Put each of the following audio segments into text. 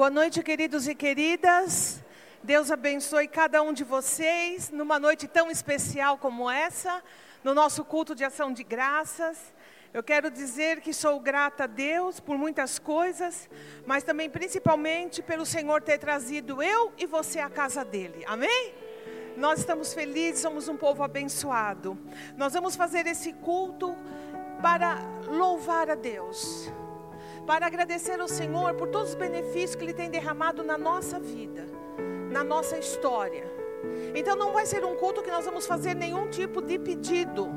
Boa noite, queridos e queridas. Deus abençoe cada um de vocês numa noite tão especial como essa, no nosso culto de ação de graças. Eu quero dizer que sou grata a Deus por muitas coisas, mas também principalmente pelo Senhor ter trazido eu e você à casa dele. Amém? Nós estamos felizes, somos um povo abençoado. Nós vamos fazer esse culto para louvar a Deus para agradecer ao Senhor por todos os benefícios que Ele tem derramado na nossa vida, na nossa história. Então não vai ser um culto que nós vamos fazer nenhum tipo de pedido.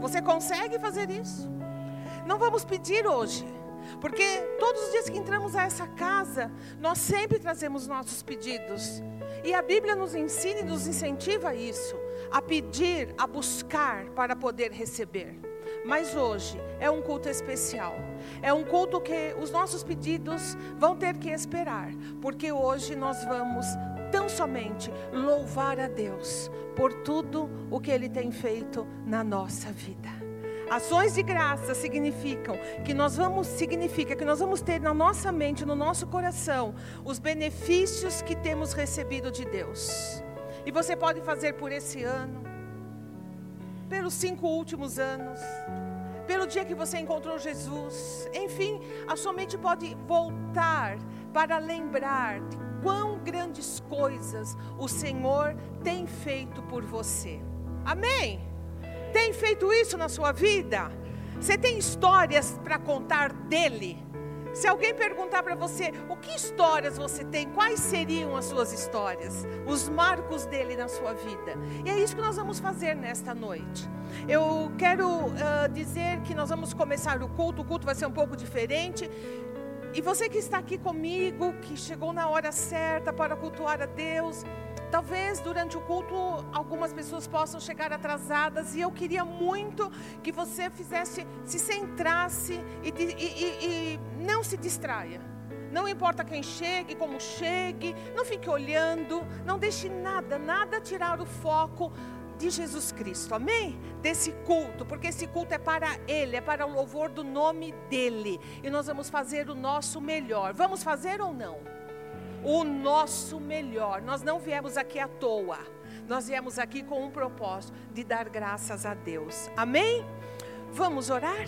Você consegue fazer isso? Não vamos pedir hoje, porque todos os dias que entramos a essa casa, nós sempre trazemos nossos pedidos. E a Bíblia nos ensina e nos incentiva a isso, a pedir, a buscar para poder receber. Mas hoje é um culto especial. É um culto que os nossos pedidos vão ter que esperar, porque hoje nós vamos tão somente louvar a Deus por tudo o que ele tem feito na nossa vida. Ações de graça significam que nós vamos significa que nós vamos ter na nossa mente, no nosso coração, os benefícios que temos recebido de Deus. E você pode fazer por esse ano, pelos cinco últimos anos, pelo dia que você encontrou Jesus. Enfim, a sua mente pode voltar para lembrar de quão grandes coisas o Senhor tem feito por você. Amém? Tem feito isso na sua vida? Você tem histórias para contar dele? Se alguém perguntar para você o que histórias você tem, quais seriam as suas histórias, os marcos dele na sua vida? E é isso que nós vamos fazer nesta noite. Eu quero uh, dizer que nós vamos começar o culto, o culto vai ser um pouco diferente. E você que está aqui comigo, que chegou na hora certa para cultuar a Deus, Talvez durante o culto algumas pessoas possam chegar atrasadas e eu queria muito que você fizesse, se centrasse e, e, e, e não se distraia. Não importa quem chegue, como chegue, não fique olhando, não deixe nada, nada tirar o foco de Jesus Cristo, amém? Desse culto, porque esse culto é para Ele, é para o louvor do nome dEle, e nós vamos fazer o nosso melhor. Vamos fazer ou não? O nosso melhor. Nós não viemos aqui à toa. Nós viemos aqui com um propósito de dar graças a Deus. Amém? Vamos orar?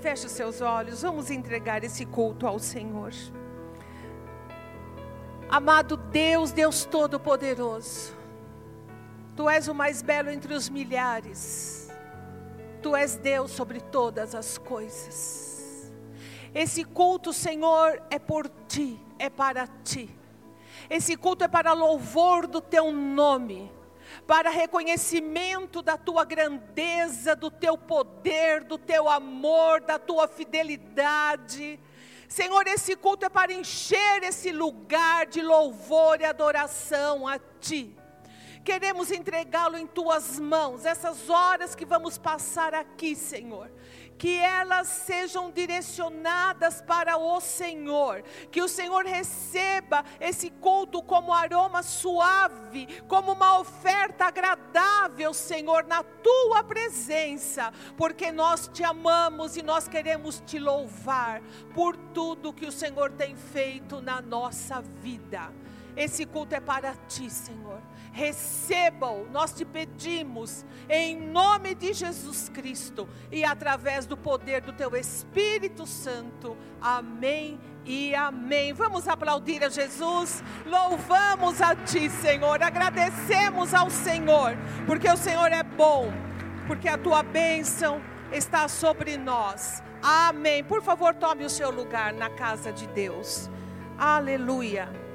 Feche os seus olhos, vamos entregar esse culto ao Senhor. Amado Deus, Deus Todo-Poderoso, Tu és o mais belo entre os milhares, Tu és Deus sobre todas as coisas. Esse culto, Senhor, é por Ti, é para Ti. Esse culto é para louvor do teu nome, para reconhecimento da tua grandeza, do teu poder, do teu amor, da tua fidelidade. Senhor, esse culto é para encher esse lugar de louvor e adoração a ti. Queremos entregá-lo em tuas mãos, essas horas que vamos passar aqui, Senhor que elas sejam direcionadas para o Senhor, que o Senhor receba esse culto como aroma suave, como uma oferta agradável, Senhor, na tua presença, porque nós te amamos e nós queremos te louvar por tudo que o Senhor tem feito na nossa vida. Esse culto é para ti, Senhor receba-o, nós te pedimos, em nome de Jesus Cristo e através do poder do teu Espírito Santo. Amém e amém. Vamos aplaudir a Jesus, louvamos a Ti, Senhor, agradecemos ao Senhor, porque o Senhor é bom, porque a Tua bênção está sobre nós. Amém. Por favor, tome o seu lugar na casa de Deus. Aleluia.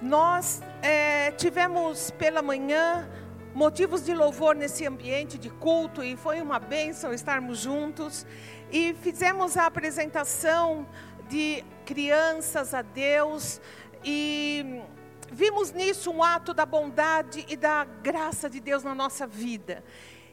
Nós é, tivemos pela manhã motivos de louvor nesse ambiente de culto e foi uma bênção estarmos juntos. E fizemos a apresentação de crianças a Deus e vimos nisso um ato da bondade e da graça de Deus na nossa vida.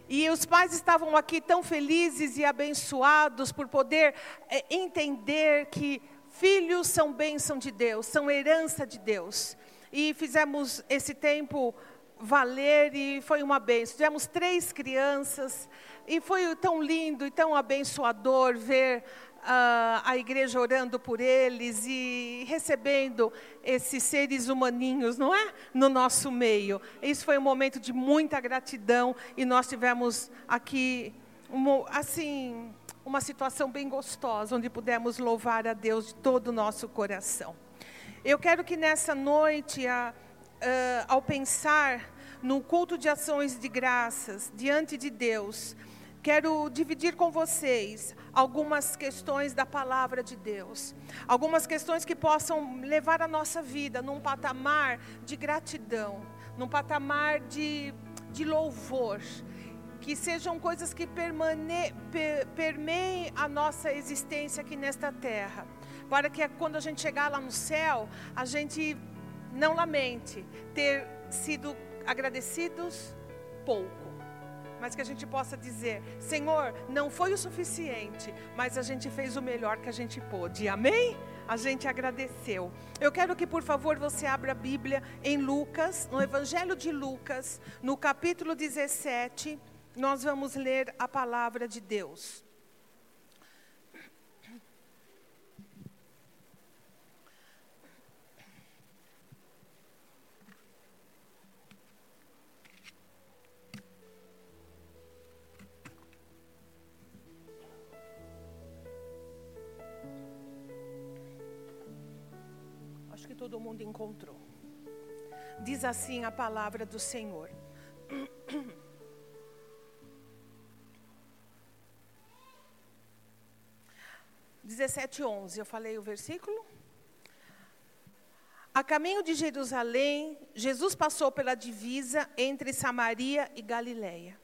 E os pais estavam aqui tão felizes e abençoados por poder é, entender que Filhos são bênção de Deus, são herança de Deus. E fizemos esse tempo valer e foi uma bênção. Tivemos três crianças e foi tão lindo e tão abençoador ver uh, a igreja orando por eles e recebendo esses seres humaninhos, não é? No nosso meio. Isso foi um momento de muita gratidão e nós tivemos aqui, uma, assim, uma situação bem gostosa, onde pudemos louvar a Deus de todo o nosso coração. Eu quero que nessa noite, a, uh, ao pensar no culto de ações de graças diante de Deus, quero dividir com vocês algumas questões da palavra de Deus, algumas questões que possam levar a nossa vida num patamar de gratidão, num patamar de, de louvor, que sejam coisas que permane, per, permeiem a nossa existência aqui nesta terra, para que quando a gente chegar lá no céu, a gente não lamente ter sido agradecidos pouco mas que a gente possa dizer: Senhor, não foi o suficiente, mas a gente fez o melhor que a gente pôde. Amém? A gente agradeceu. Eu quero que, por favor, você abra a Bíblia em Lucas, no Evangelho de Lucas, no capítulo 17, nós vamos ler a palavra de Deus. todo mundo encontrou. Diz assim a palavra do Senhor. 17, 11, eu falei o versículo? A caminho de Jerusalém, Jesus passou pela divisa entre Samaria e Galiléia.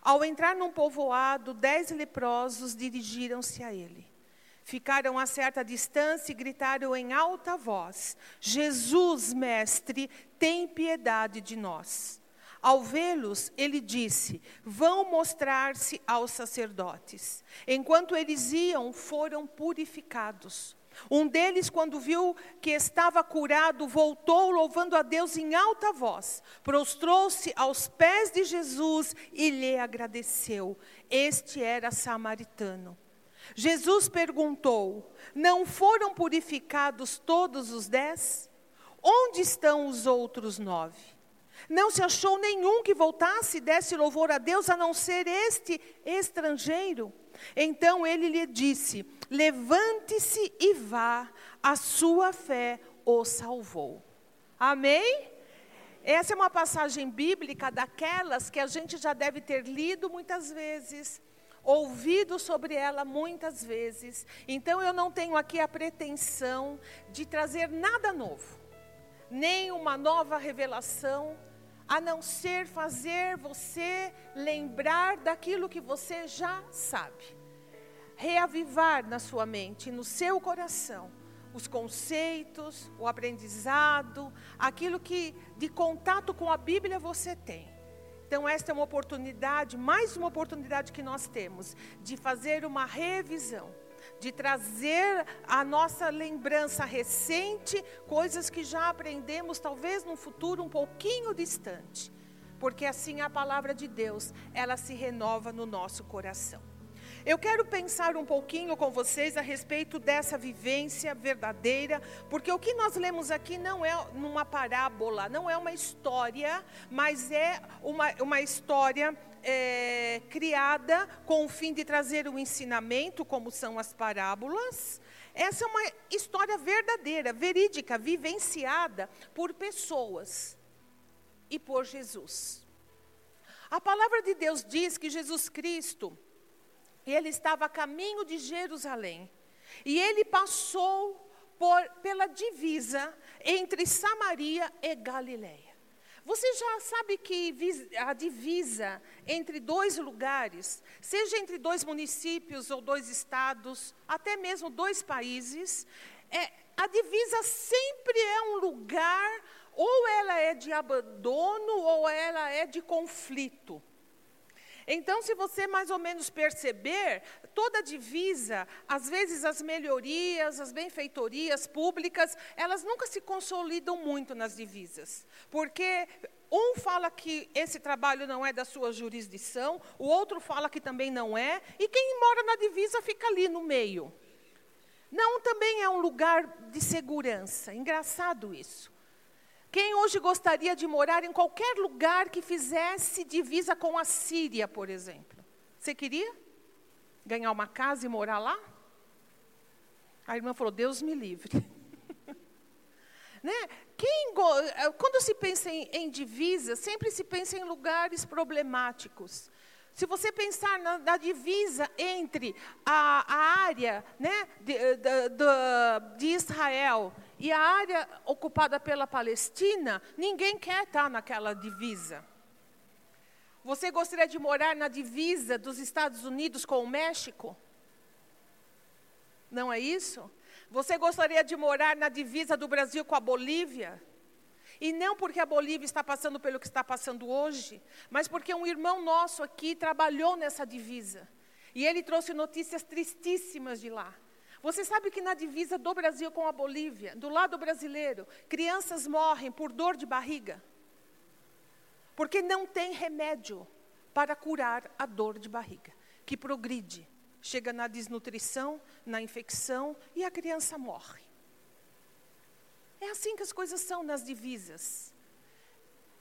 Ao entrar num povoado, dez leprosos dirigiram-se a ele. Ficaram a certa distância e gritaram em alta voz: Jesus, mestre, tem piedade de nós. Ao vê-los, ele disse: Vão mostrar-se aos sacerdotes. Enquanto eles iam, foram purificados. Um deles, quando viu que estava curado, voltou louvando a Deus em alta voz, prostrou-se aos pés de Jesus e lhe agradeceu. Este era samaritano. Jesus perguntou: Não foram purificados todos os dez? Onde estão os outros nove? Não se achou nenhum que voltasse e desse louvor a Deus, a não ser este estrangeiro. Então ele lhe disse: Levante-se e vá, a sua fé o salvou. Amém? Essa é uma passagem bíblica daquelas que a gente já deve ter lido muitas vezes ouvido sobre ela muitas vezes. Então eu não tenho aqui a pretensão de trazer nada novo, nem uma nova revelação, a não ser fazer você lembrar daquilo que você já sabe. Reavivar na sua mente, no seu coração, os conceitos, o aprendizado, aquilo que de contato com a Bíblia você tem. Então, esta é uma oportunidade, mais uma oportunidade que nós temos, de fazer uma revisão, de trazer a nossa lembrança recente, coisas que já aprendemos, talvez num futuro um pouquinho distante. Porque assim a palavra de Deus, ela se renova no nosso coração. Eu quero pensar um pouquinho com vocês a respeito dessa vivência verdadeira, porque o que nós lemos aqui não é uma parábola, não é uma história, mas é uma, uma história é, criada com o fim de trazer o um ensinamento, como são as parábolas. Essa é uma história verdadeira, verídica, vivenciada por pessoas e por Jesus. A palavra de Deus diz que Jesus Cristo e ele estava a caminho de Jerusalém. E ele passou por, pela divisa entre Samaria e Galiléia. Você já sabe que a divisa entre dois lugares, seja entre dois municípios ou dois estados, até mesmo dois países, é, a divisa sempre é um lugar, ou ela é de abandono, ou ela é de conflito. Então, se você mais ou menos perceber, toda divisa, às vezes as melhorias, as benfeitorias públicas, elas nunca se consolidam muito nas divisas. Porque um fala que esse trabalho não é da sua jurisdição, o outro fala que também não é, e quem mora na divisa fica ali no meio. Não também é um lugar de segurança. Engraçado isso. Quem hoje gostaria de morar em qualquer lugar que fizesse divisa com a Síria, por exemplo? Você queria ganhar uma casa e morar lá? A irmã falou: Deus me livre. né? Quem, eh, quando se pensa em, em divisa, sempre se pensa em lugares problemáticos. Se você pensar na, na divisa entre a, a área né, de, eh, de, de, de Israel e a área ocupada pela Palestina, ninguém quer estar naquela divisa. Você gostaria de morar na divisa dos Estados Unidos com o México? Não é isso? Você gostaria de morar na divisa do Brasil com a Bolívia? E não porque a Bolívia está passando pelo que está passando hoje, mas porque um irmão nosso aqui trabalhou nessa divisa. E ele trouxe notícias tristíssimas de lá. Você sabe que na divisa do Brasil com a Bolívia, do lado brasileiro, crianças morrem por dor de barriga? Porque não tem remédio para curar a dor de barriga, que progride, chega na desnutrição, na infecção e a criança morre. É assim que as coisas são nas divisas.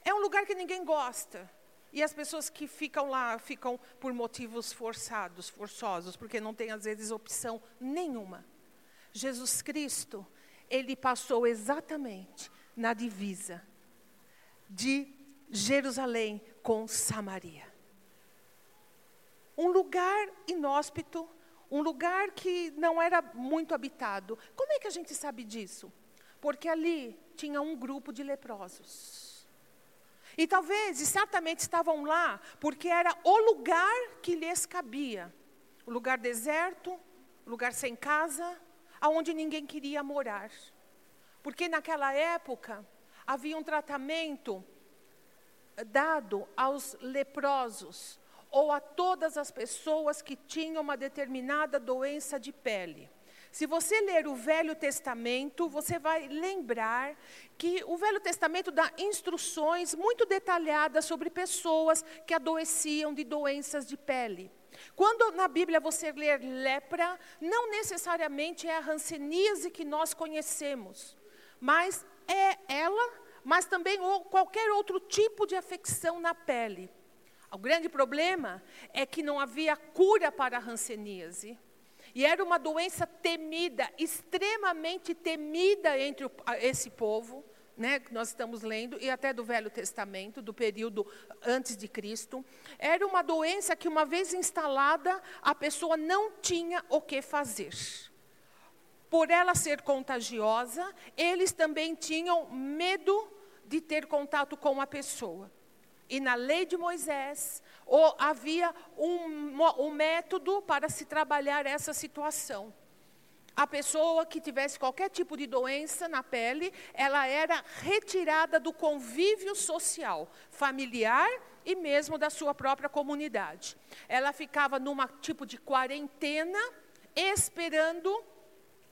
É um lugar que ninguém gosta. E as pessoas que ficam lá ficam por motivos forçados, forçosos, porque não tem às vezes opção nenhuma. Jesus Cristo, ele passou exatamente na divisa de Jerusalém com Samaria. Um lugar inóspito, um lugar que não era muito habitado. Como é que a gente sabe disso? Porque ali tinha um grupo de leprosos. E talvez, e certamente estavam lá, porque era o lugar que lhes cabia. O lugar deserto, lugar sem casa, aonde ninguém queria morar. Porque naquela época havia um tratamento dado aos leprosos ou a todas as pessoas que tinham uma determinada doença de pele. Se você ler o Velho Testamento, você vai lembrar que o Velho Testamento dá instruções muito detalhadas sobre pessoas que adoeciam de doenças de pele. Quando na Bíblia você ler lepra, não necessariamente é a ranceníase que nós conhecemos, mas é ela, mas também qualquer outro tipo de afecção na pele. O grande problema é que não havia cura para a ranceníase. E era uma doença temida, extremamente temida entre esse povo, né, que nós estamos lendo, e até do Velho Testamento, do período antes de Cristo. Era uma doença que, uma vez instalada, a pessoa não tinha o que fazer. Por ela ser contagiosa, eles também tinham medo de ter contato com a pessoa. E na lei de Moisés, ou havia um, um método para se trabalhar essa situação. A pessoa que tivesse qualquer tipo de doença na pele, ela era retirada do convívio social, familiar e mesmo da sua própria comunidade. Ela ficava num tipo de quarentena, esperando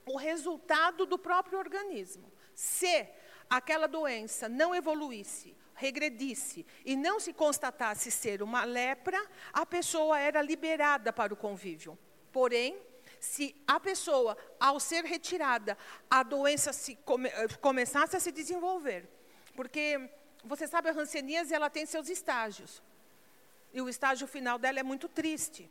o resultado do próprio organismo. Se aquela doença não evoluísse regredisse e não se constatasse ser uma lepra, a pessoa era liberada para o convívio. Porém, se a pessoa, ao ser retirada, a doença se come, eh, começasse a se desenvolver, porque você sabe a hanseníase ela tem seus estágios e o estágio final dela é muito triste.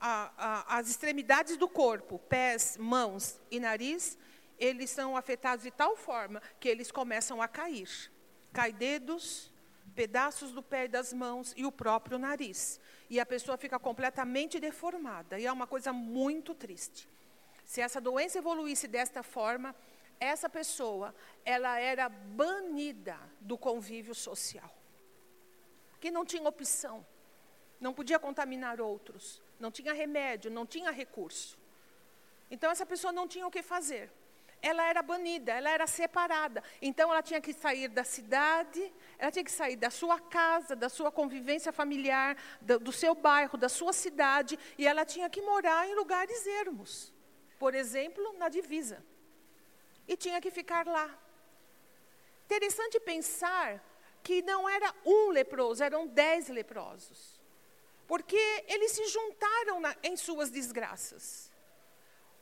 A, a, as extremidades do corpo, pés, mãos e nariz, eles são afetados de tal forma que eles começam a cair. Cai dedos, pedaços do pé e das mãos e o próprio nariz. E a pessoa fica completamente deformada. E é uma coisa muito triste. Se essa doença evoluísse desta forma, essa pessoa, ela era banida do convívio social. Que não tinha opção. Não podia contaminar outros. Não tinha remédio, não tinha recurso. Então essa pessoa não tinha o que fazer. Ela era banida, ela era separada. Então ela tinha que sair da cidade, ela tinha que sair da sua casa, da sua convivência familiar, do, do seu bairro, da sua cidade, e ela tinha que morar em lugares ermos. Por exemplo, na divisa. E tinha que ficar lá. Interessante pensar que não era um leproso, eram dez leprosos. Porque eles se juntaram na, em suas desgraças.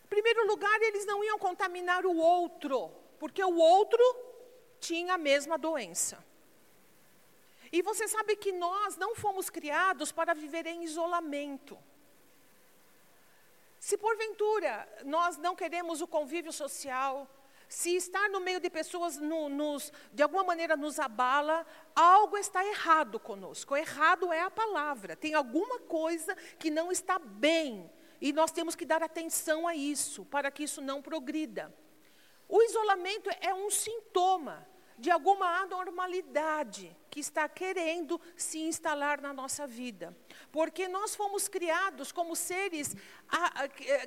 Primeiro lugar, eles não iam contaminar o outro, porque o outro tinha a mesma doença. E você sabe que nós não fomos criados para viver em isolamento. Se porventura nós não queremos o convívio social, se estar no meio de pessoas no, nos, de alguma maneira nos abala, algo está errado conosco. Errado é a palavra. Tem alguma coisa que não está bem e nós temos que dar atenção a isso, para que isso não progrida. O isolamento é um sintoma de alguma anormalidade que está querendo se instalar na nossa vida. Porque nós fomos criados como seres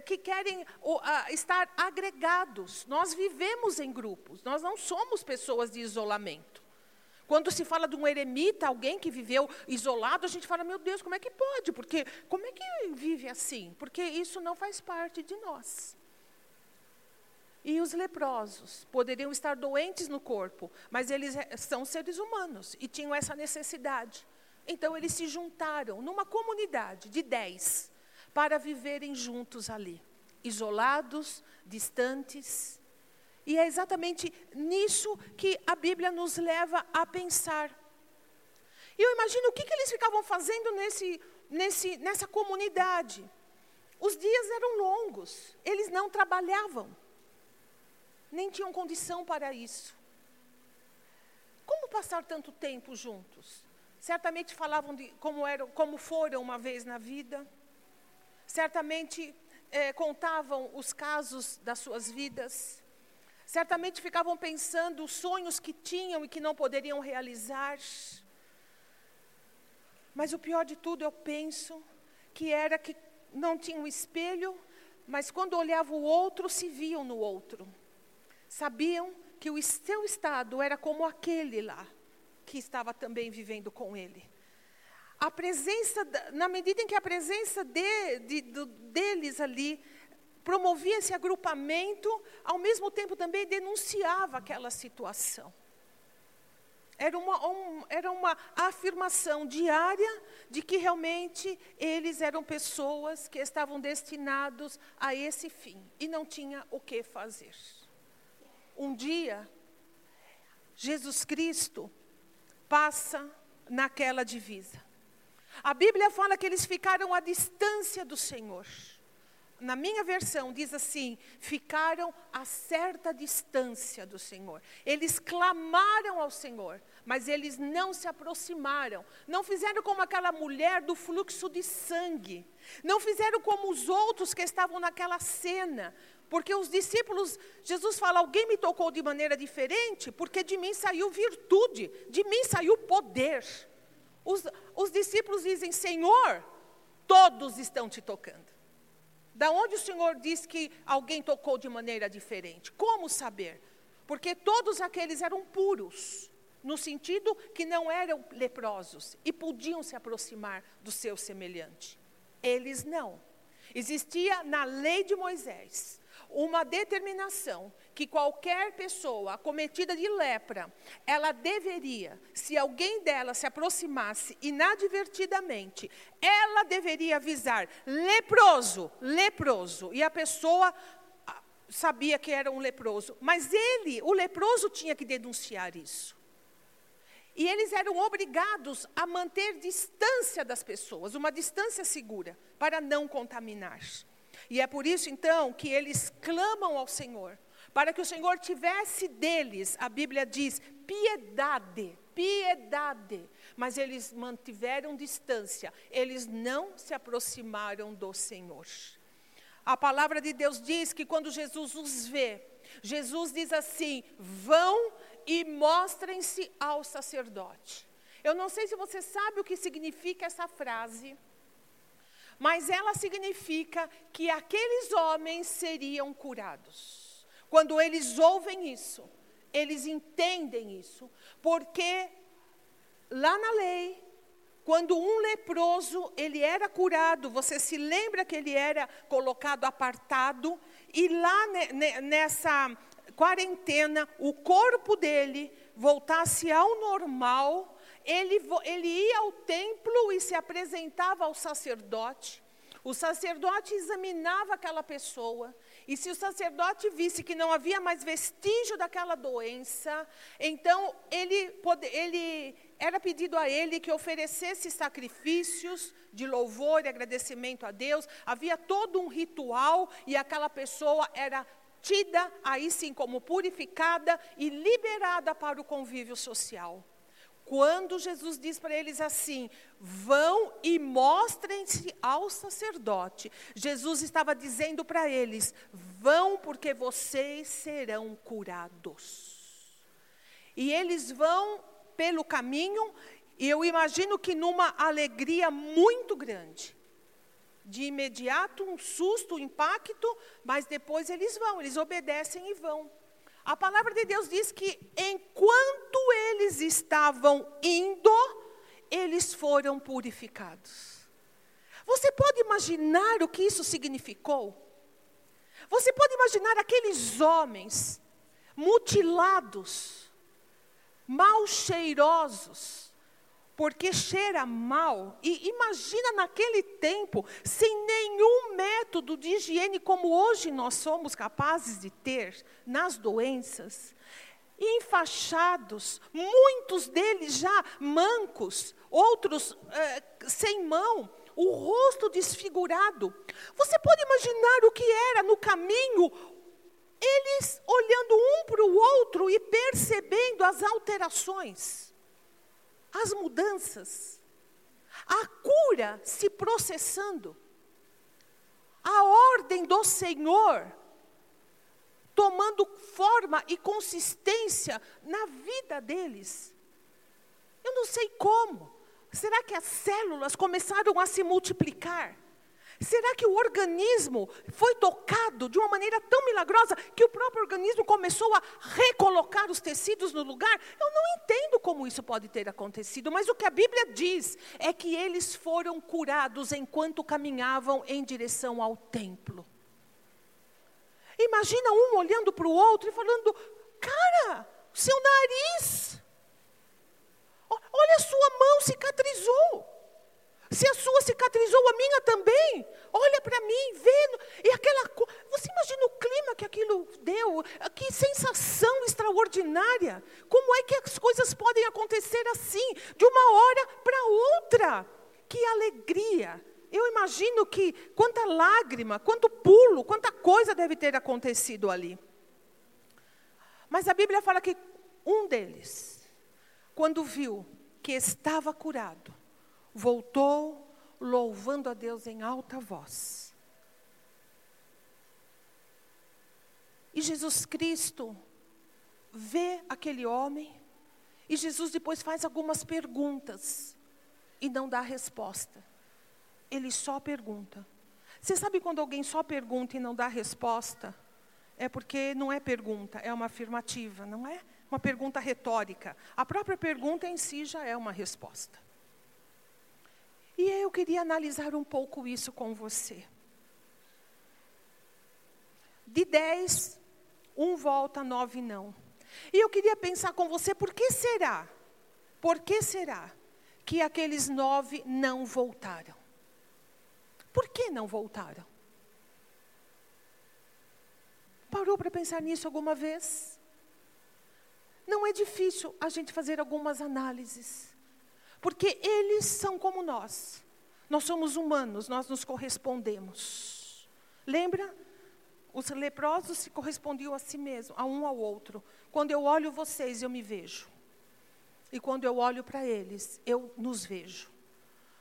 que querem estar agregados. Nós vivemos em grupos, nós não somos pessoas de isolamento. Quando se fala de um eremita, alguém que viveu isolado, a gente fala, meu Deus, como é que pode? Porque como é que vive assim? Porque isso não faz parte de nós. E os leprosos poderiam estar doentes no corpo, mas eles são seres humanos e tinham essa necessidade. Então eles se juntaram numa comunidade de dez para viverem juntos ali, isolados, distantes, e é exatamente nisso que a Bíblia nos leva a pensar. E eu imagino o que, que eles ficavam fazendo nesse, nesse, nessa comunidade. Os dias eram longos, eles não trabalhavam, nem tinham condição para isso. Como passar tanto tempo juntos? Certamente falavam de como, eram, como foram uma vez na vida, certamente eh, contavam os casos das suas vidas. Certamente ficavam pensando os sonhos que tinham e que não poderiam realizar. Mas o pior de tudo, eu penso, que era que não tinham espelho, mas quando olhavam o outro, se viam no outro. Sabiam que o seu estado era como aquele lá, que estava também vivendo com ele. A presença, na medida em que a presença de, de, deles ali promovia esse agrupamento, ao mesmo tempo também denunciava aquela situação. Era uma, um, era uma afirmação diária de que realmente eles eram pessoas que estavam destinados a esse fim e não tinha o que fazer. Um dia, Jesus Cristo passa naquela divisa. A Bíblia fala que eles ficaram à distância do Senhor na minha versão, diz assim: ficaram a certa distância do Senhor. Eles clamaram ao Senhor, mas eles não se aproximaram. Não fizeram como aquela mulher do fluxo de sangue. Não fizeram como os outros que estavam naquela cena. Porque os discípulos, Jesus fala: alguém me tocou de maneira diferente, porque de mim saiu virtude, de mim saiu poder. Os, os discípulos dizem: Senhor, todos estão te tocando. Da onde o Senhor diz que alguém tocou de maneira diferente? Como saber? Porque todos aqueles eram puros, no sentido que não eram leprosos e podiam se aproximar do seu semelhante. Eles não. Existia na lei de Moisés uma determinação que qualquer pessoa acometida de lepra, ela deveria, se alguém dela se aproximasse inadvertidamente, ela deveria avisar leproso, leproso, e a pessoa ah, sabia que era um leproso, mas ele, o leproso tinha que denunciar isso. E eles eram obrigados a manter distância das pessoas, uma distância segura, para não contaminar. E é por isso então que eles clamam ao Senhor, para que o Senhor tivesse deles, a Bíblia diz, piedade, piedade. Mas eles mantiveram distância, eles não se aproximaram do Senhor. A palavra de Deus diz que quando Jesus os vê, Jesus diz assim: vão e mostrem-se ao sacerdote. Eu não sei se você sabe o que significa essa frase mas ela significa que aqueles homens seriam curados. Quando eles ouvem isso, eles entendem isso, porque lá na lei, quando um leproso ele era curado, você se lembra que ele era colocado apartado e lá nessa quarentena o corpo dele voltasse ao normal, ele, ele ia ao templo e se apresentava ao sacerdote. O sacerdote examinava aquela pessoa, e se o sacerdote visse que não havia mais vestígio daquela doença, então ele, pode, ele era pedido a ele que oferecesse sacrifícios de louvor e agradecimento a Deus. Havia todo um ritual e aquela pessoa era tida aí sim como purificada e liberada para o convívio social. Quando Jesus diz para eles assim: vão e mostrem-se ao sacerdote, Jesus estava dizendo para eles: vão porque vocês serão curados. E eles vão pelo caminho, e eu imagino que numa alegria muito grande. De imediato, um susto, um impacto, mas depois eles vão, eles obedecem e vão. A palavra de Deus diz que enquanto eles estavam indo, eles foram purificados. Você pode imaginar o que isso significou? Você pode imaginar aqueles homens mutilados, mal cheirosos, porque cheira mal. E imagina naquele tempo, sem nenhum método de higiene como hoje nós somos capazes de ter nas doenças. Enfaixados, muitos deles já mancos, outros eh, sem mão, o rosto desfigurado. Você pode imaginar o que era no caminho, eles olhando um para o outro e percebendo as alterações as mudanças, a cura se processando, a ordem do Senhor tomando forma e consistência na vida deles. Eu não sei como. Será que as células começaram a se multiplicar? Será que o organismo foi tocado de uma maneira tão milagrosa que o próprio organismo começou a recolocar os tecidos no lugar? Eu não entendo como isso pode ter acontecido, mas o que a Bíblia diz é que eles foram curados enquanto caminhavam em direção ao templo. Imagina um olhando para o outro e falando: Cara, seu nariz, olha a sua mão cicatrizou. Se a sua cicatrizou, a minha também. Olha para mim, vendo. E aquela. Você imagina o clima que aquilo deu? Que sensação extraordinária. Como é que as coisas podem acontecer assim, de uma hora para outra? Que alegria. Eu imagino que quanta lágrima, quanto pulo, quanta coisa deve ter acontecido ali. Mas a Bíblia fala que um deles, quando viu que estava curado, voltou louvando a Deus em alta voz. E Jesus Cristo vê aquele homem, e Jesus depois faz algumas perguntas, e não dá resposta. Ele só pergunta. Você sabe quando alguém só pergunta e não dá resposta? É porque não é pergunta, é uma afirmativa, não é? Uma pergunta retórica. A própria pergunta em si já é uma resposta. E eu queria analisar um pouco isso com você. De dez, um volta, nove não. E eu queria pensar com você, por que será? Por que será que aqueles nove não voltaram? Por que não voltaram? Parou para pensar nisso alguma vez? Não é difícil a gente fazer algumas análises. Porque eles são como nós. Nós somos humanos, nós nos correspondemos. Lembra? Os leprosos se correspondiam a si mesmos, a um ao outro. Quando eu olho vocês, eu me vejo. E quando eu olho para eles, eu nos vejo.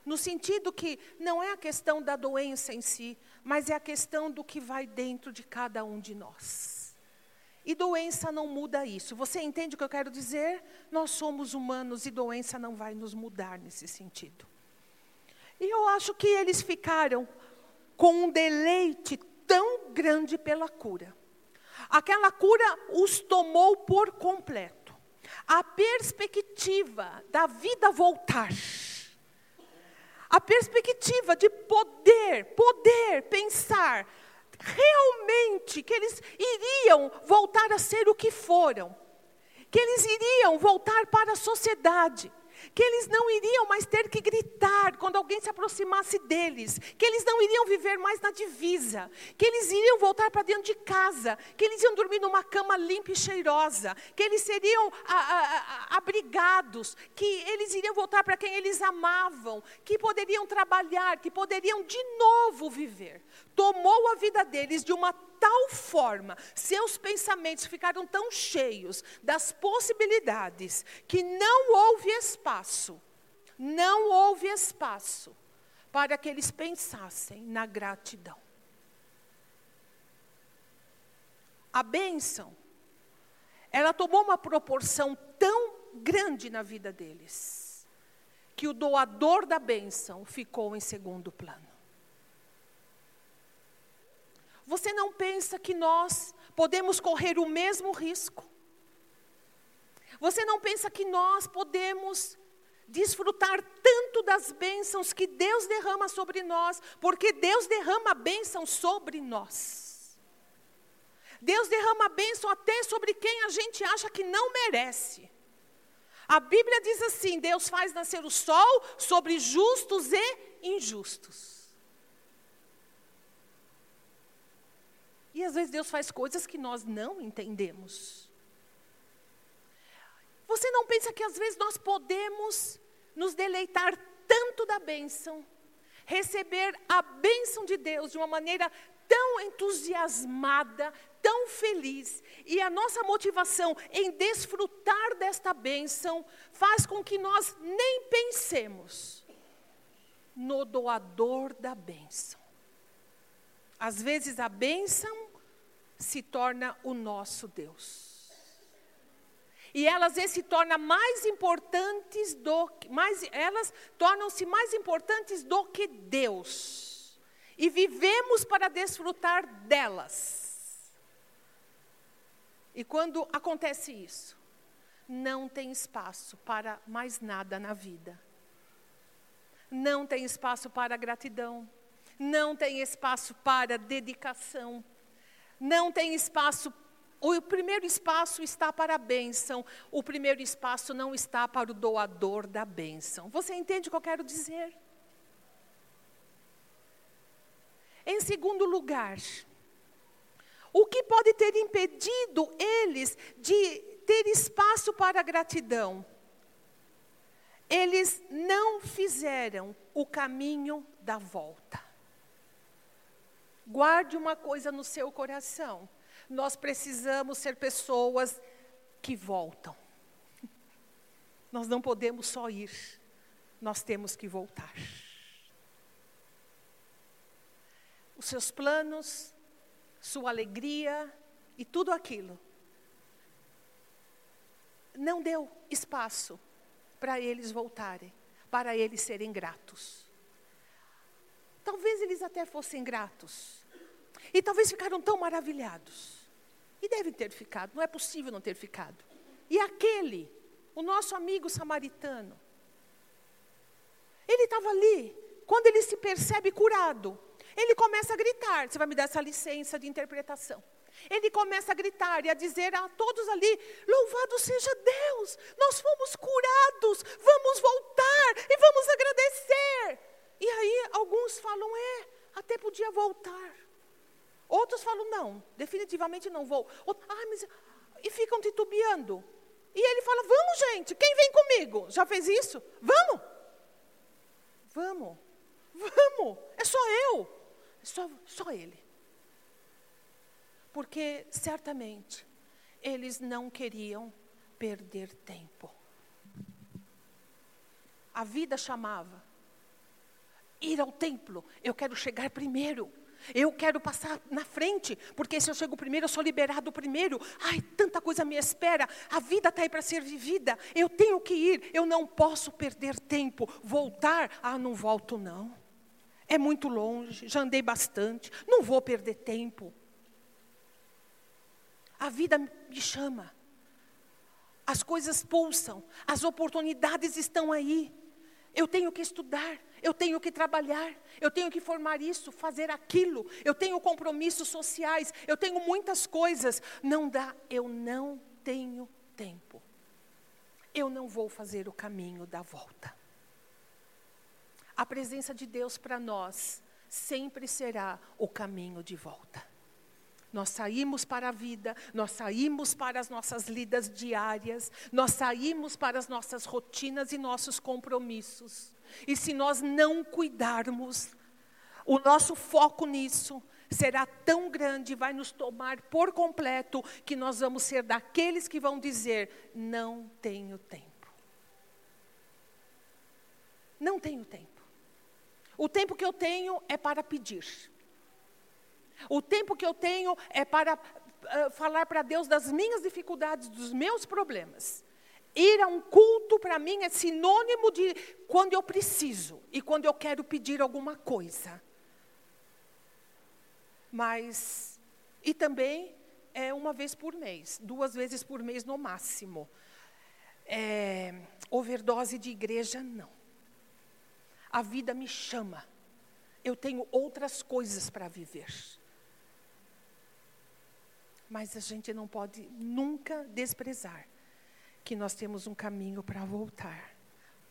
No sentido que não é a questão da doença em si, mas é a questão do que vai dentro de cada um de nós. E doença não muda isso. Você entende o que eu quero dizer? Nós somos humanos e doença não vai nos mudar nesse sentido. E eu acho que eles ficaram com um deleite tão grande pela cura. Aquela cura os tomou por completo. A perspectiva da vida voltar. A perspectiva de poder, poder pensar realmente que eles iriam voltar a ser o que foram. Que eles iriam voltar para a sociedade que eles não iriam mais ter que gritar quando alguém se aproximasse deles, que eles não iriam viver mais na divisa, que eles iriam voltar para dentro de casa, que eles iam dormir numa cama limpa e cheirosa, que eles seriam a, a, a, abrigados, que eles iriam voltar para quem eles amavam, que poderiam trabalhar, que poderiam de novo viver. Tomou a vida deles de uma tal forma, seus pensamentos ficaram tão cheios das possibilidades, que não houve espaço, não houve espaço para que eles pensassem na gratidão. A bênção, ela tomou uma proporção tão grande na vida deles, que o doador da bênção ficou em segundo plano. Você não pensa que nós podemos correr o mesmo risco? Você não pensa que nós podemos desfrutar tanto das bênçãos que Deus derrama sobre nós, porque Deus derrama bênção sobre nós. Deus derrama bênção até sobre quem a gente acha que não merece. A Bíblia diz assim: Deus faz nascer o sol sobre justos e injustos. E às vezes Deus faz coisas que nós não entendemos. Você não pensa que às vezes nós podemos nos deleitar tanto da bênção, receber a bênção de Deus de uma maneira tão entusiasmada, tão feliz, e a nossa motivação em desfrutar desta bênção faz com que nós nem pensemos no doador da bênção. Às vezes a bênção se torna o nosso Deus. E elas se tornam mais importantes do mais elas tornam-se mais importantes do que Deus. E vivemos para desfrutar delas. E quando acontece isso, não tem espaço para mais nada na vida. Não tem espaço para gratidão não tem espaço para dedicação, não tem espaço. O primeiro espaço está para a bênção, o primeiro espaço não está para o doador da bênção. Você entende o que eu quero dizer? Em segundo lugar, o que pode ter impedido eles de ter espaço para a gratidão? Eles não fizeram o caminho da volta. Guarde uma coisa no seu coração. Nós precisamos ser pessoas que voltam. Nós não podemos só ir, nós temos que voltar. Os seus planos, sua alegria e tudo aquilo não deu espaço para eles voltarem, para eles serem gratos. Talvez eles até fossem gratos, e talvez ficaram tão maravilhados. E devem ter ficado, não é possível não ter ficado. E aquele, o nosso amigo samaritano, ele estava ali, quando ele se percebe curado, ele começa a gritar: Você vai me dar essa licença de interpretação. Ele começa a gritar e a dizer a todos ali: Louvado seja Deus, nós fomos curados, vamos voltar e vamos agradecer. E aí alguns falam: É, até podia voltar. Outros falam, não, definitivamente não vou. Outros, ah, mas... E ficam titubeando. E ele fala, vamos gente, quem vem comigo? Já fez isso? Vamos. Vamos. Vamos. É só eu. É só, só ele. Porque certamente eles não queriam perder tempo. A vida chamava. Ir ao templo, eu quero chegar primeiro. Eu quero passar na frente, porque se eu chego primeiro, eu sou liberado primeiro. Ai, tanta coisa me espera. A vida está aí para ser vivida. Eu tenho que ir. Eu não posso perder tempo. Voltar? Ah, não volto não. É muito longe. Já andei bastante. Não vou perder tempo. A vida me chama. As coisas pulsam, as oportunidades estão aí. Eu tenho que estudar, eu tenho que trabalhar, eu tenho que formar isso, fazer aquilo, eu tenho compromissos sociais, eu tenho muitas coisas. Não dá, eu não tenho tempo. Eu não vou fazer o caminho da volta. A presença de Deus para nós sempre será o caminho de volta. Nós saímos para a vida, nós saímos para as nossas lidas diárias, nós saímos para as nossas rotinas e nossos compromissos. E se nós não cuidarmos, o nosso foco nisso será tão grande, vai nos tomar por completo, que nós vamos ser daqueles que vão dizer: não tenho tempo. Não tenho tempo. O tempo que eu tenho é para pedir. O tempo que eu tenho é para uh, falar para Deus das minhas dificuldades, dos meus problemas. Ir a um culto para mim é sinônimo de quando eu preciso e quando eu quero pedir alguma coisa. Mas, e também é uma vez por mês, duas vezes por mês no máximo. É, overdose de igreja, não. A vida me chama. Eu tenho outras coisas para viver. Mas a gente não pode nunca desprezar que nós temos um caminho para voltar.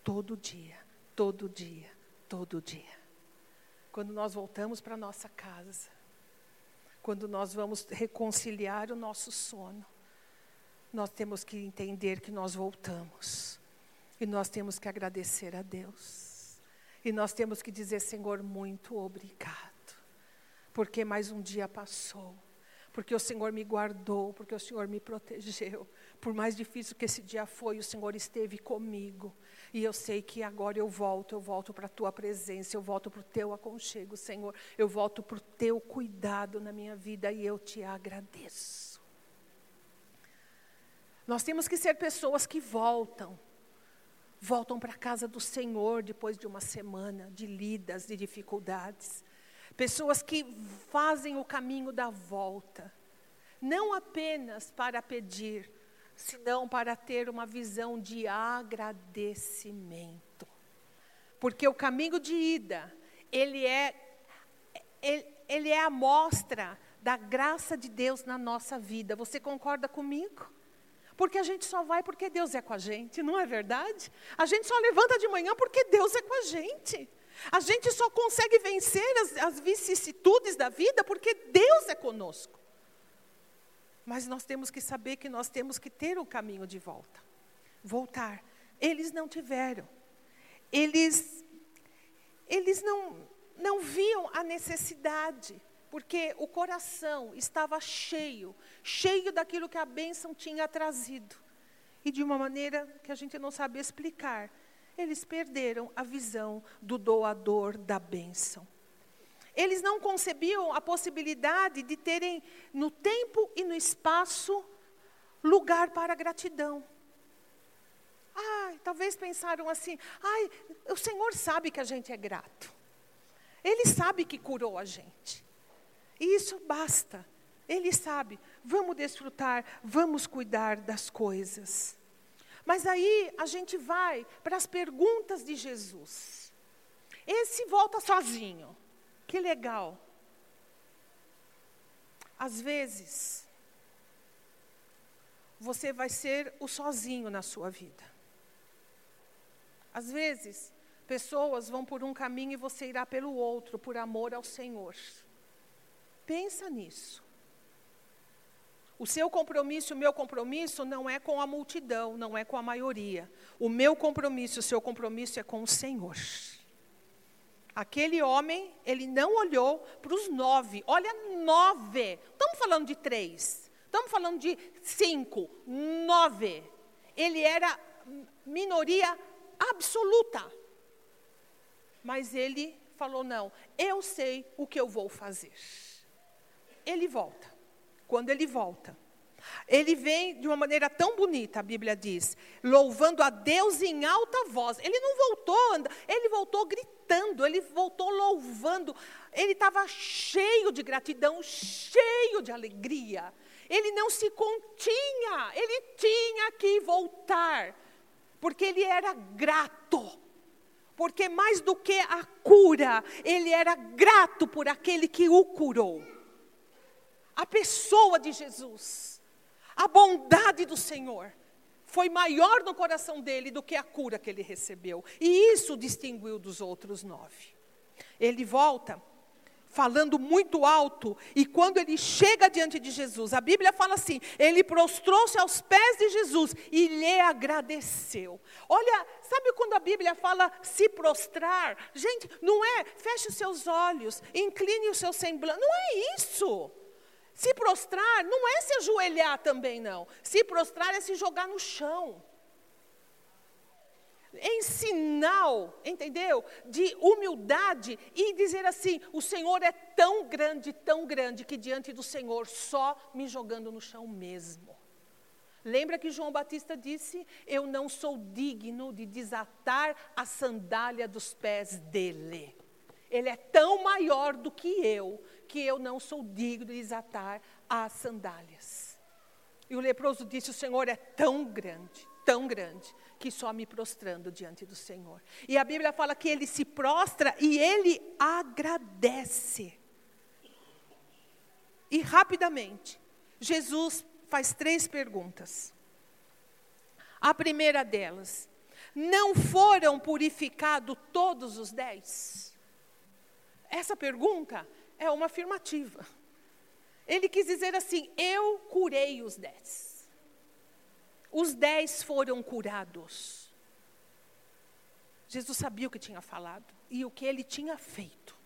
Todo dia, todo dia, todo dia. Quando nós voltamos para nossa casa, quando nós vamos reconciliar o nosso sono, nós temos que entender que nós voltamos. E nós temos que agradecer a Deus. E nós temos que dizer, Senhor, muito obrigado. Porque mais um dia passou porque o Senhor me guardou, porque o Senhor me protegeu. Por mais difícil que esse dia foi, o Senhor esteve comigo. E eu sei que agora eu volto, eu volto para a tua presença, eu volto para o teu aconchego, Senhor. Eu volto para o teu cuidado na minha vida e eu te agradeço. Nós temos que ser pessoas que voltam. Voltam para a casa do Senhor depois de uma semana de lidas, de dificuldades pessoas que fazem o caminho da volta, não apenas para pedir, senão para ter uma visão de agradecimento. Porque o caminho de ida, ele é, ele, ele é a mostra da graça de Deus na nossa vida. Você concorda comigo? Porque a gente só vai porque Deus é com a gente, não é verdade? A gente só levanta de manhã porque Deus é com a gente. A gente só consegue vencer as, as vicissitudes da vida porque Deus é conosco. Mas nós temos que saber que nós temos que ter o um caminho de volta. Voltar. Eles não tiveram. Eles, eles não, não viam a necessidade, porque o coração estava cheio, cheio daquilo que a bênção tinha trazido. E de uma maneira que a gente não sabe explicar eles perderam a visão do doador da bênção. Eles não concebiam a possibilidade de terem no tempo e no espaço lugar para gratidão. Ai, talvez pensaram assim: ai, o Senhor sabe que a gente é grato. Ele sabe que curou a gente. E isso basta. Ele sabe. Vamos desfrutar, vamos cuidar das coisas. Mas aí a gente vai para as perguntas de Jesus. Esse volta sozinho. Que legal. Às vezes, você vai ser o sozinho na sua vida. Às vezes, pessoas vão por um caminho e você irá pelo outro, por amor ao Senhor. Pensa nisso. O seu compromisso, o meu compromisso não é com a multidão, não é com a maioria. O meu compromisso, o seu compromisso é com o Senhor. Aquele homem, ele não olhou para os nove. Olha, nove. Estamos falando de três. Estamos falando de cinco. Nove. Ele era minoria absoluta. Mas ele falou: não, eu sei o que eu vou fazer. Ele volta quando ele volta. Ele vem de uma maneira tão bonita, a Bíblia diz, louvando a Deus em alta voz. Ele não voltou, ele voltou gritando, ele voltou louvando. Ele estava cheio de gratidão, cheio de alegria. Ele não se continha, ele tinha que voltar, porque ele era grato. Porque mais do que a cura, ele era grato por aquele que o curou. A pessoa de Jesus, a bondade do Senhor, foi maior no coração dele do que a cura que ele recebeu. E isso distinguiu dos outros nove. Ele volta falando muito alto, e quando ele chega diante de Jesus, a Bíblia fala assim: ele prostrou-se aos pés de Jesus e lhe agradeceu. Olha, sabe quando a Bíblia fala se prostrar? Gente, não é feche os seus olhos, incline o seu semblante, não é isso. Se prostrar não é se ajoelhar também, não. Se prostrar é se jogar no chão em sinal, entendeu? De humildade e dizer assim: o Senhor é tão grande, tão grande, que diante do Senhor só me jogando no chão mesmo. Lembra que João Batista disse: Eu não sou digno de desatar a sandália dos pés dele. Ele é tão maior do que eu, que eu não sou digno de desatar as sandálias. E o leproso disse: O Senhor é tão grande, tão grande, que só me prostrando diante do Senhor. E a Bíblia fala que ele se prostra e ele agradece. E rapidamente, Jesus faz três perguntas. A primeira delas, não foram purificados todos os dez? Essa pergunta é uma afirmativa. Ele quis dizer assim: eu curei os dez. Os dez foram curados. Jesus sabia o que tinha falado e o que ele tinha feito.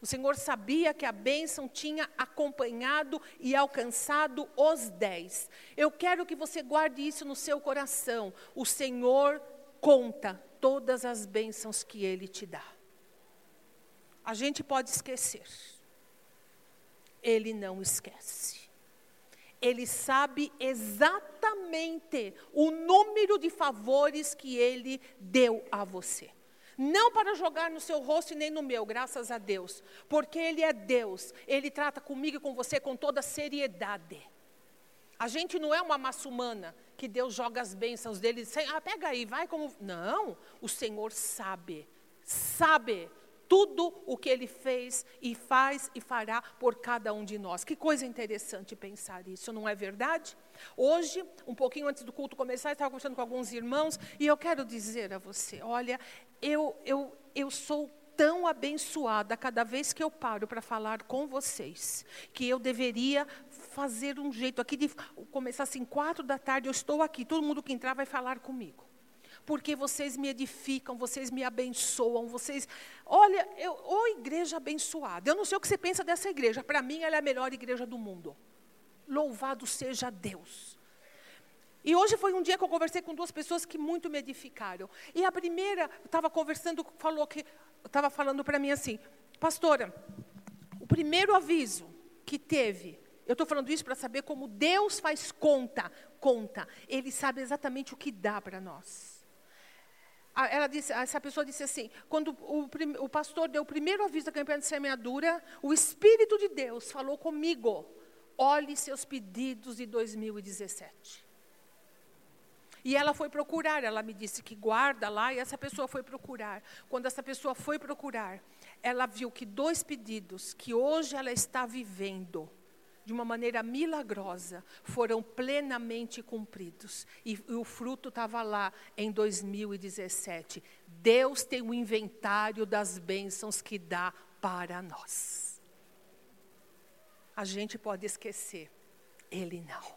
O Senhor sabia que a bênção tinha acompanhado e alcançado os dez. Eu quero que você guarde isso no seu coração. O Senhor conta todas as bênçãos que Ele te dá. A gente pode esquecer. Ele não esquece. Ele sabe exatamente o número de favores que ele deu a você. Não para jogar no seu rosto e nem no meu, graças a Deus. Porque Ele é Deus. Ele trata comigo e com você com toda seriedade. A gente não é uma massa humana que Deus joga as bênçãos dele e diz, ah, pega aí, vai como. Não, o Senhor sabe, sabe tudo o que ele fez e faz e fará por cada um de nós. Que coisa interessante pensar isso, não é verdade? Hoje, um pouquinho antes do culto começar, eu estava conversando com alguns irmãos e eu quero dizer a você: olha, eu, eu, eu sou tão abençoada cada vez que eu paro para falar com vocês, que eu deveria fazer um jeito aqui de começar assim, quatro da tarde, eu estou aqui, todo mundo que entrar vai falar comigo porque vocês me edificam, vocês me abençoam, vocês. Olha, eu, ô igreja abençoada. Eu não sei o que você pensa dessa igreja. Para mim, ela é a melhor igreja do mundo. Louvado seja Deus. E hoje foi um dia que eu conversei com duas pessoas que muito me edificaram. E a primeira estava conversando, falou que estava falando para mim assim, pastora, o primeiro aviso que teve, eu estou falando isso para saber como Deus faz conta, conta. Ele sabe exatamente o que dá para nós. Ela disse, essa pessoa disse assim: quando o, o pastor deu o primeiro aviso da campanha de semeadura, o Espírito de Deus falou comigo: olhe seus pedidos de 2017. E ela foi procurar, ela me disse que guarda lá, e essa pessoa foi procurar. Quando essa pessoa foi procurar, ela viu que dois pedidos que hoje ela está vivendo, de uma maneira milagrosa, foram plenamente cumpridos. E, e o fruto estava lá em 2017. Deus tem um inventário das bênçãos que dá para nós. A gente pode esquecer, Ele não.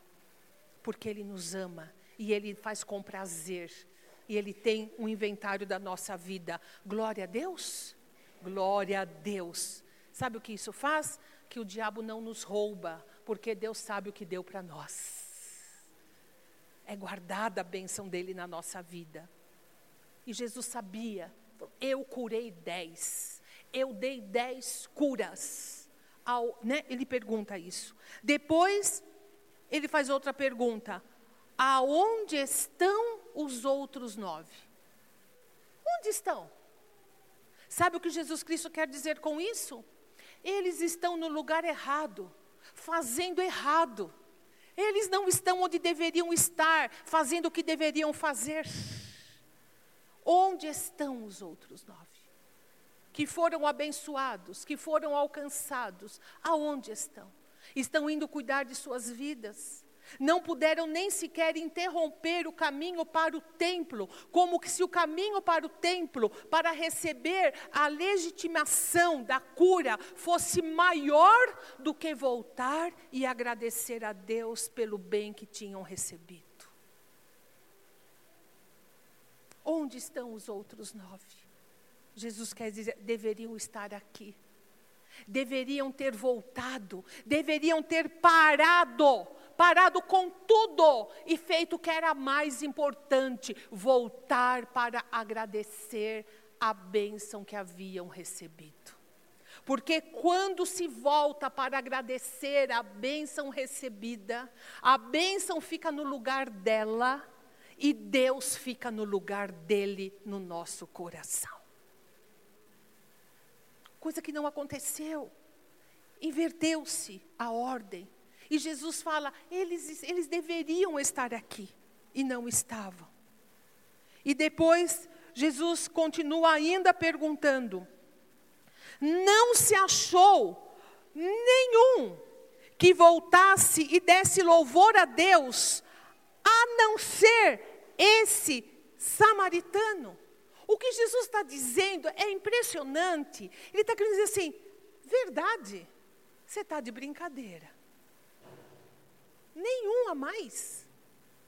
Porque Ele nos ama e Ele faz com prazer. E Ele tem um inventário da nossa vida. Glória a Deus. Glória a Deus. Sabe o que isso faz? Que o diabo não nos rouba, porque Deus sabe o que deu para nós. É guardada a bênção dele na nossa vida. E Jesus sabia, eu curei dez, eu dei dez curas. Ao, né? Ele pergunta isso. Depois, ele faz outra pergunta: aonde estão os outros nove? Onde estão? Sabe o que Jesus Cristo quer dizer com isso? Eles estão no lugar errado, fazendo errado. Eles não estão onde deveriam estar, fazendo o que deveriam fazer. Onde estão os outros nove? Que foram abençoados, que foram alcançados, aonde estão? Estão indo cuidar de suas vidas não puderam nem sequer interromper o caminho para o templo, como se o caminho para o templo, para receber a legitimação da cura, fosse maior do que voltar e agradecer a Deus pelo bem que tinham recebido. Onde estão os outros nove? Jesus quer dizer, deveriam estar aqui. Deveriam ter voltado, deveriam ter parado parado com tudo e feito o que era mais importante, voltar para agradecer a bênção que haviam recebido. Porque quando se volta para agradecer a bênção recebida, a bênção fica no lugar dela e Deus fica no lugar dele no nosso coração. Coisa que não aconteceu. Inverteu-se a ordem. E Jesus fala: eles, eles deveriam estar aqui e não estavam. E depois Jesus continua ainda perguntando: não se achou nenhum que voltasse e desse louvor a Deus, a não ser esse samaritano. O que Jesus está dizendo é impressionante. Ele está querendo dizer assim: verdade, você está de brincadeira nenhum a mais.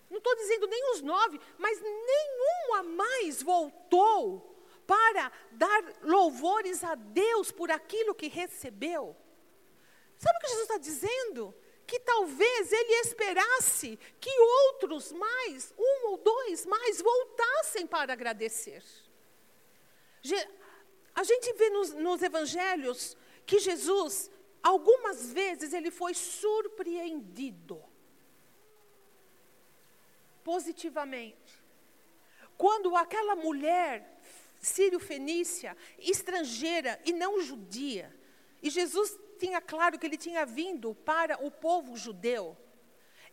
Não estou dizendo nem os nove, mas nenhum a mais voltou para dar louvores a Deus por aquilo que recebeu. Sabe o que Jesus está dizendo? Que talvez ele esperasse que outros mais, um ou dois mais, voltassem para agradecer. A gente vê nos, nos evangelhos que Jesus, algumas vezes, ele foi surpreendido positivamente. Quando aquela mulher sírio-fenícia, estrangeira e não judia, e Jesus tinha claro que ele tinha vindo para o povo judeu,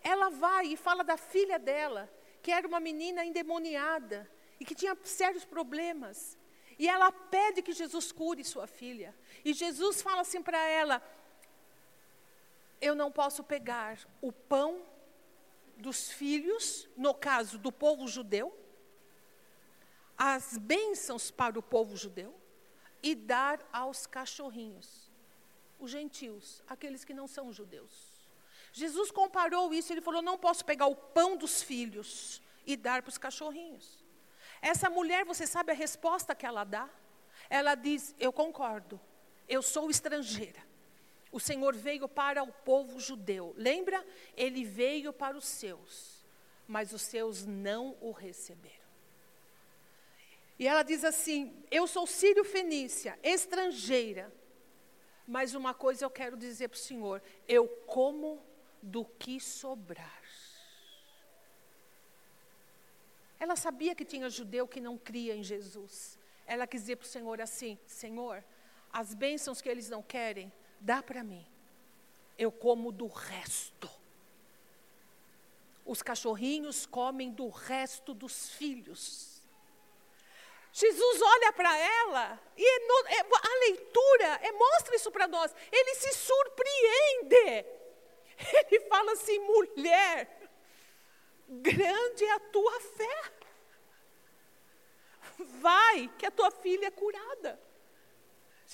ela vai e fala da filha dela, que era uma menina endemoniada e que tinha sérios problemas. E ela pede que Jesus cure sua filha. E Jesus fala assim para ela: Eu não posso pegar o pão dos filhos, no caso do povo judeu, as bênçãos para o povo judeu e dar aos cachorrinhos, os gentios, aqueles que não são judeus. Jesus comparou isso, ele falou: não posso pegar o pão dos filhos e dar para os cachorrinhos. Essa mulher, você sabe a resposta que ela dá? Ela diz: Eu concordo, eu sou estrangeira o Senhor veio para o povo judeu. Lembra? Ele veio para os seus, mas os seus não o receberam. E ela diz assim: Eu sou sírio-fenícia, estrangeira, mas uma coisa eu quero dizer para o Senhor: eu como do que sobrar. Ela sabia que tinha judeu que não cria em Jesus. Ela quis dizer para o Senhor assim: Senhor, as bênçãos que eles não querem, dá para mim. Eu como do resto. Os cachorrinhos comem do resto dos filhos. Jesus olha para ela e é a leitura é, mostra isso para nós. Ele se surpreende. Ele fala assim: mulher, grande é a tua fé. Vai, que a tua filha é curada.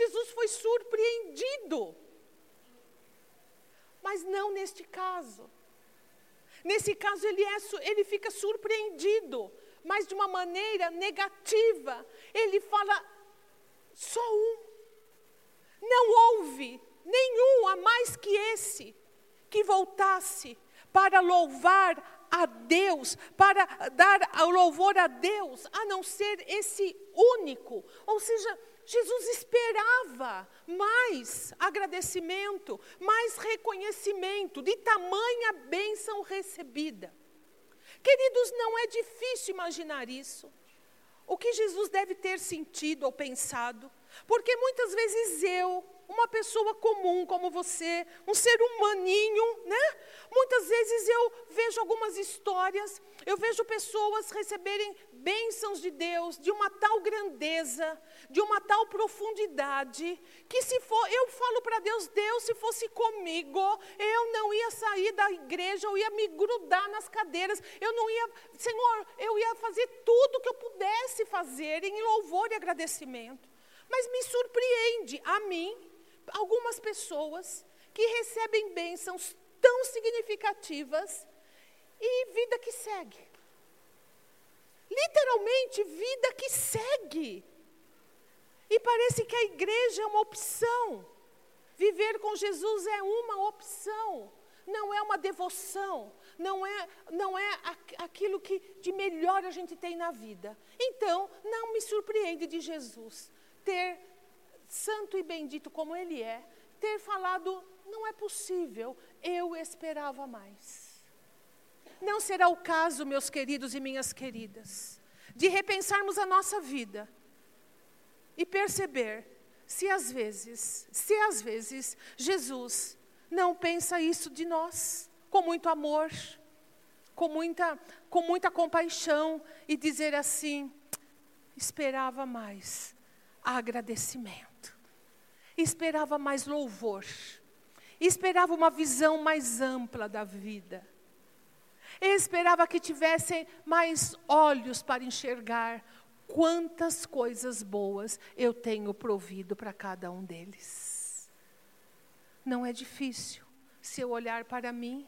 Jesus foi surpreendido. Mas não neste caso. Nesse caso, ele, é, ele fica surpreendido, mas de uma maneira negativa. Ele fala: só um. Não houve nenhum a mais que esse que voltasse para louvar a Deus, para dar louvor a Deus, a não ser esse único. Ou seja, Jesus esperava mais agradecimento, mais reconhecimento de tamanha bênção recebida. Queridos, não é difícil imaginar isso. O que Jesus deve ter sentido ou pensado, porque muitas vezes eu, uma pessoa comum como você, um ser humaninho, né? Muitas vezes eu vejo algumas histórias, eu vejo pessoas receberem bênçãos de Deus de uma tal grandeza, de uma tal profundidade, que se for, eu falo para Deus, Deus, se fosse comigo, eu não ia sair da igreja, eu ia me grudar nas cadeiras, eu não ia, Senhor, eu ia fazer tudo que eu pudesse fazer em louvor e agradecimento. Mas me surpreende a mim, algumas pessoas que recebem bênçãos tão significativas e vida que segue. Literalmente, vida que segue. E parece que a igreja é uma opção. Viver com Jesus é uma opção, não é uma devoção, não é, não é aquilo que de melhor a gente tem na vida. Então, não me surpreende de Jesus ter, santo e bendito como Ele é, ter falado: não é possível, eu esperava mais. Não será o caso, meus queridos e minhas queridas, de repensarmos a nossa vida e perceber se às vezes, se às vezes Jesus não pensa isso de nós com muito amor, com muita, com muita compaixão e dizer assim: esperava mais agradecimento, esperava mais louvor, esperava uma visão mais ampla da vida. esperava que tivessem mais olhos para enxergar quantas coisas boas eu tenho provido para cada um deles. Não é difícil se eu olhar para mim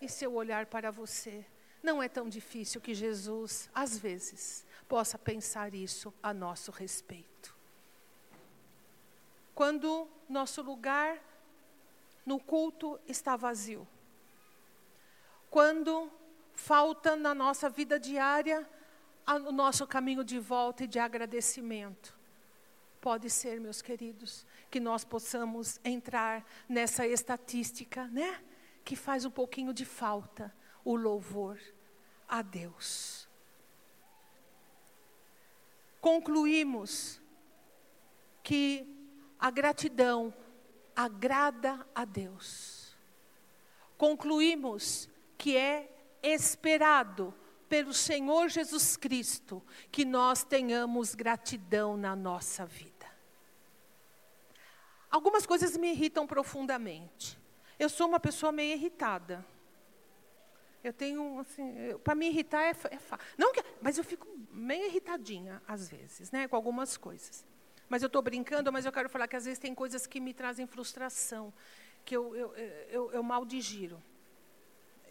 e se eu olhar para você. Não é tão difícil que Jesus, às vezes, possa pensar isso a nosso respeito. Quando nosso lugar no culto está vazio, quando falta na nossa vida diária o nosso caminho de volta e de agradecimento. Pode ser, meus queridos, que nós possamos entrar nessa estatística, né? Que faz um pouquinho de falta o louvor a Deus. Concluímos que a gratidão agrada a Deus. Concluímos que é esperado pelo Senhor Jesus Cristo que nós tenhamos gratidão na nossa vida. Algumas coisas me irritam profundamente. Eu sou uma pessoa meio irritada. Eu tenho, assim, para me irritar é, é fácil. Não que, mas eu fico meio irritadinha, às vezes, né, com algumas coisas. Mas eu estou brincando, mas eu quero falar que às vezes tem coisas que me trazem frustração, que eu, eu, eu, eu mal digiro.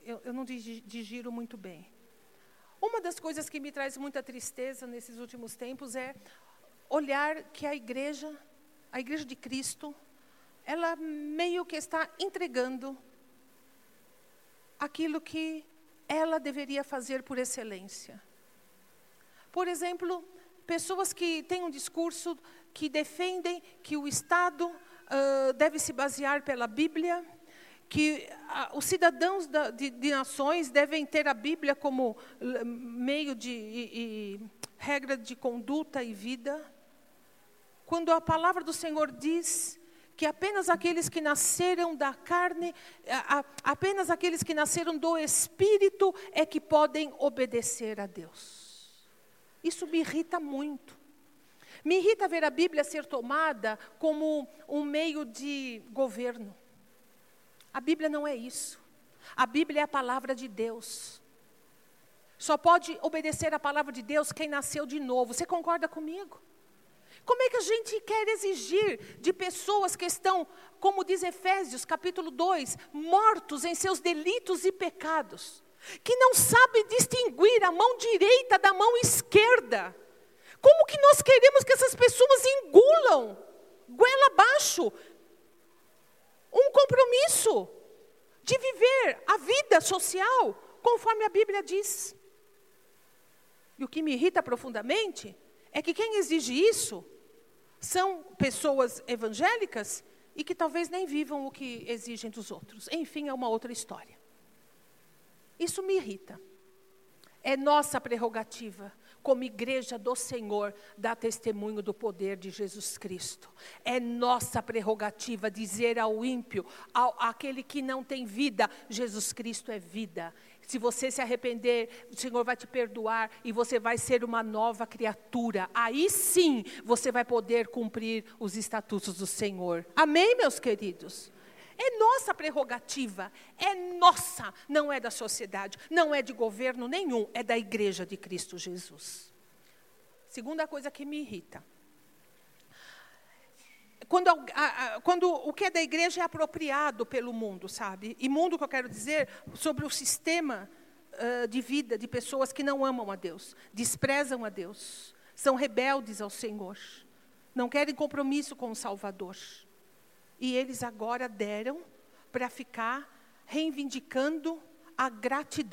Eu, eu não digiro muito bem. Uma das coisas que me traz muita tristeza nesses últimos tempos é olhar que a igreja, a igreja de Cristo, ela meio que está entregando aquilo que ela deveria fazer por excelência. Por exemplo, pessoas que têm um discurso que defendem que o Estado uh, deve se basear pela Bíblia, que os cidadãos da, de, de, nações devem ter a Bíblia como meio de e, e, regra de conduta e vida. Quando a palavra do Senhor diz que apenas aqueles que nasceram da carne, apenas aqueles que nasceram do Espírito é que podem obedecer a Deus. Isso me irrita muito. Me irrita ver a Bíblia ser tomada como um meio de governo. A Bíblia não é isso. A Bíblia é a palavra de Deus. Só pode obedecer a palavra de Deus quem nasceu de novo. Você concorda comigo? Como é que a gente quer exigir de pessoas que estão, como diz Efésios capítulo 2, mortos em seus delitos e pecados, que não sabe distinguir a mão direita da mão esquerda? Como que nós queremos que essas pessoas engulam, goela abaixo, um compromisso de viver a vida social conforme a Bíblia diz. E o que me irrita profundamente é que quem exige isso são pessoas evangélicas e que talvez nem vivam o que exigem dos outros. Enfim, é uma outra história. Isso me irrita. É nossa prerrogativa, como igreja do Senhor, dar testemunho do poder de Jesus Cristo. É nossa prerrogativa dizer ao ímpio, ao, àquele que não tem vida, Jesus Cristo é vida. Se você se arrepender, o Senhor vai te perdoar e você vai ser uma nova criatura. Aí sim você vai poder cumprir os estatutos do Senhor. Amém, meus queridos? É nossa prerrogativa, é nossa, não é da sociedade, não é de governo nenhum, é da igreja de Cristo Jesus. Segunda coisa que me irrita. Quando, a, a, quando, o que é da igreja é apropriado pelo mundo, sabe? E mundo que eu quero dizer sobre o sistema uh, de vida de pessoas que não amam a Deus, desprezam a Deus, são rebeldes ao Senhor, não querem compromisso com o Salvador. E eles agora deram para ficar reivindicando a gratidão.